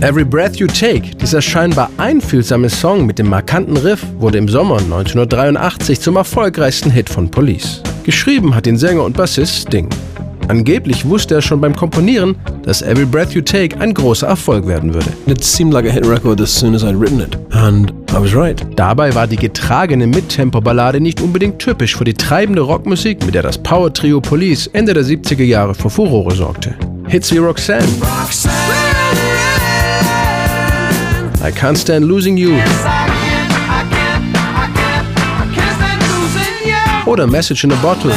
Every Breath You Take, dieser scheinbar einfühlsame Song mit dem markanten Riff, wurde im Sommer 1983 zum erfolgreichsten Hit von Police. Geschrieben hat den Sänger und Bassist Sting. Angeblich wusste er schon beim Komponieren, dass Every Breath You Take ein großer Erfolg werden würde. It seemed like a hit record as soon as I'd written it. And I was right. Dabei war die getragene Mittempo-Ballade nicht unbedingt typisch für die treibende Rockmusik, mit der das Power-Trio Police Ende der 70er Jahre für Furore sorgte. Hits wie Roxanne, I Can't Stand Losing You oder Message in a Bottle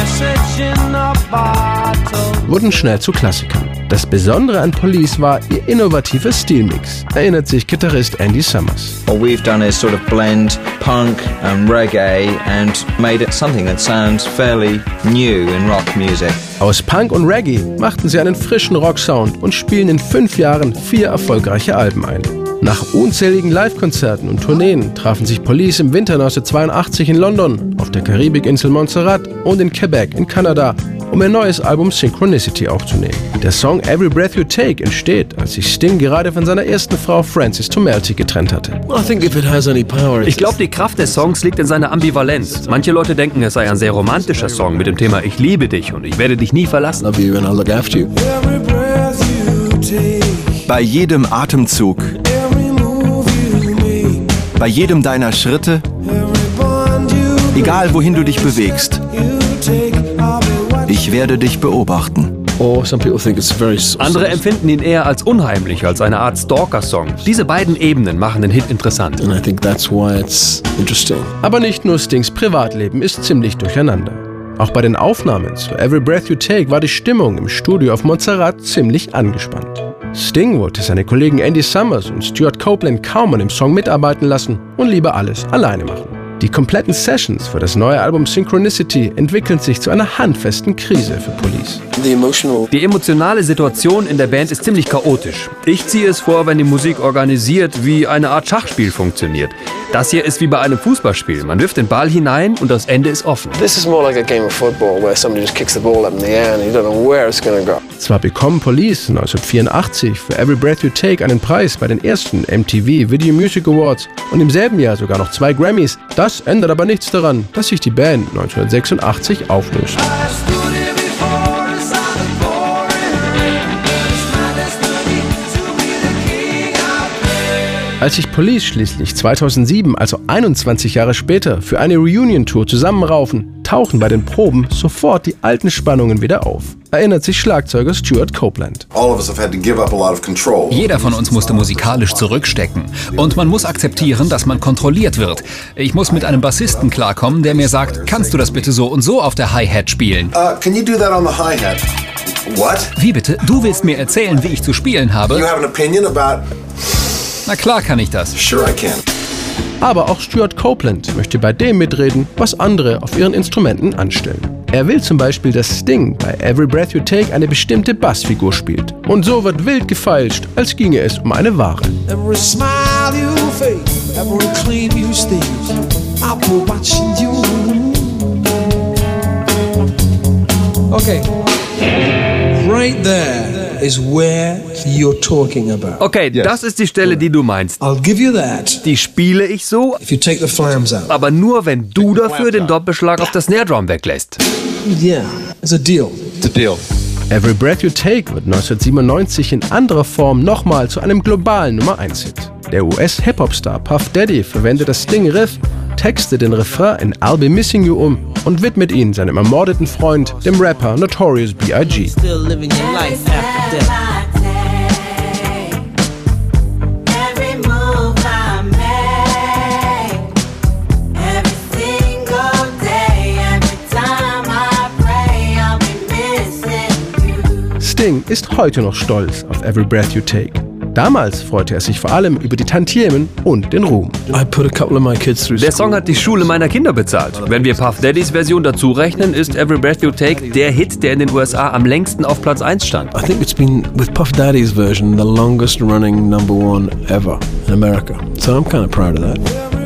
wurden schnell zu Klassikern. Das Besondere an Police war ihr innovativer Stilmix, erinnert sich Gitarrist Andy Summers. What we've done is sort of blend punk and reggae and made it something that sounds fairly new in rock music. Aus Punk und Reggae machten sie einen frischen Rocksound und spielen in fünf Jahren vier erfolgreiche Alben ein. Nach unzähligen Live-Konzerten und Tourneen trafen sich Police im Winter 1982 in London, auf der Karibikinsel Montserrat und in Quebec in Kanada, um ihr neues Album Synchronicity aufzunehmen. Der Song Every Breath You Take entsteht, als sich Sting gerade von seiner ersten Frau Frances Tomelty getrennt hatte. Ich glaube, die Kraft des Songs liegt in seiner Ambivalenz. Manche Leute denken, es sei ein sehr romantischer Song mit dem Thema Ich liebe dich und ich werde dich nie verlassen. Bei jedem Atemzug bei jedem deiner Schritte, egal wohin du dich bewegst. Ich werde dich beobachten. Andere empfinden ihn eher als unheimlich, als eine Art Stalker-Song. Diese beiden Ebenen machen den Hit interessant. Aber nicht nur Stings Privatleben ist ziemlich durcheinander. Auch bei den Aufnahmen zu Every Breath You Take war die Stimmung im Studio auf Montserrat ziemlich angespannt. Sting wollte seine Kollegen Andy Summers und Stuart Copeland kaum an dem Song mitarbeiten lassen und lieber alles alleine machen. Die kompletten Sessions für das neue Album Synchronicity entwickeln sich zu einer handfesten Krise für Police. Die emotionale Situation in der Band ist ziemlich chaotisch. Ich ziehe es vor, wenn die Musik organisiert wie eine Art Schachspiel funktioniert. Das hier ist wie bei einem Fußballspiel. Man wirft den Ball hinein und das Ende ist offen. Zwar bekommen Police 1984 für Every Breath You Take einen Preis bei den ersten MTV Video Music Awards und im selben Jahr sogar noch zwei Grammys. Das ändert aber nichts daran, dass sich die Band 1986 auflöst. Als sich Police schließlich 2007, also 21 Jahre später, für eine Reunion-Tour zusammenraufen, tauchen bei den Proben sofort die alten Spannungen wieder auf. Erinnert sich Schlagzeuger Stuart Copeland. Jeder von uns musste musikalisch zurückstecken. Und man muss akzeptieren, dass man kontrolliert wird. Ich muss mit einem Bassisten klarkommen, der mir sagt, kannst du das bitte so und so auf der Hi-Hat spielen? Uh, can you do that on the hi-hat? What? Wie bitte? Du willst mir erzählen, wie ich zu spielen habe? You have an opinion about na klar kann ich das. Sure I can. Aber auch Stuart Copeland möchte bei dem mitreden, was andere auf ihren Instrumenten anstellen. Er will zum Beispiel, dass Sting bei Every Breath You Take eine bestimmte Bassfigur spielt. Und so wird wild gefeilscht, als ginge es um eine Ware. Every smile you fake, every claim you stage, I'll be watching you. Okay. Right there is where you're talking about. Okay, yes. das ist die Stelle, die du meinst. I'll give you that. Die spiele ich so, if you take the flams out. aber nur wenn du dafür den Doppelschlag auf das Snare Drum weglässt. Yeah, it's a deal. It's a deal. Every Breath You Take wird 1997 in anderer Form nochmal zu einem globalen Nummer 1 Hit. Der US-Hip-Hop-Star Puff Daddy verwendet das Sting-Riff, textet den Refrain in I'll Be Missing You um und widmet ihn seinem ermordeten Freund, dem Rapper Notorious B.I.G. Sting ist heute noch stolz auf Every Breath You Take. Damals freute er sich vor allem über die Tantiemen und den Ruhm. Der Song hat die Schule meiner Kinder bezahlt. Wenn wir Puff Daddys Version dazu rechnen, ist Every Breath You Take der Hit, der in den USA am längsten auf Platz 1 stand. I think it's been with Puff Daddy's version the longest running number one ever in America. So I'm kind of proud of that.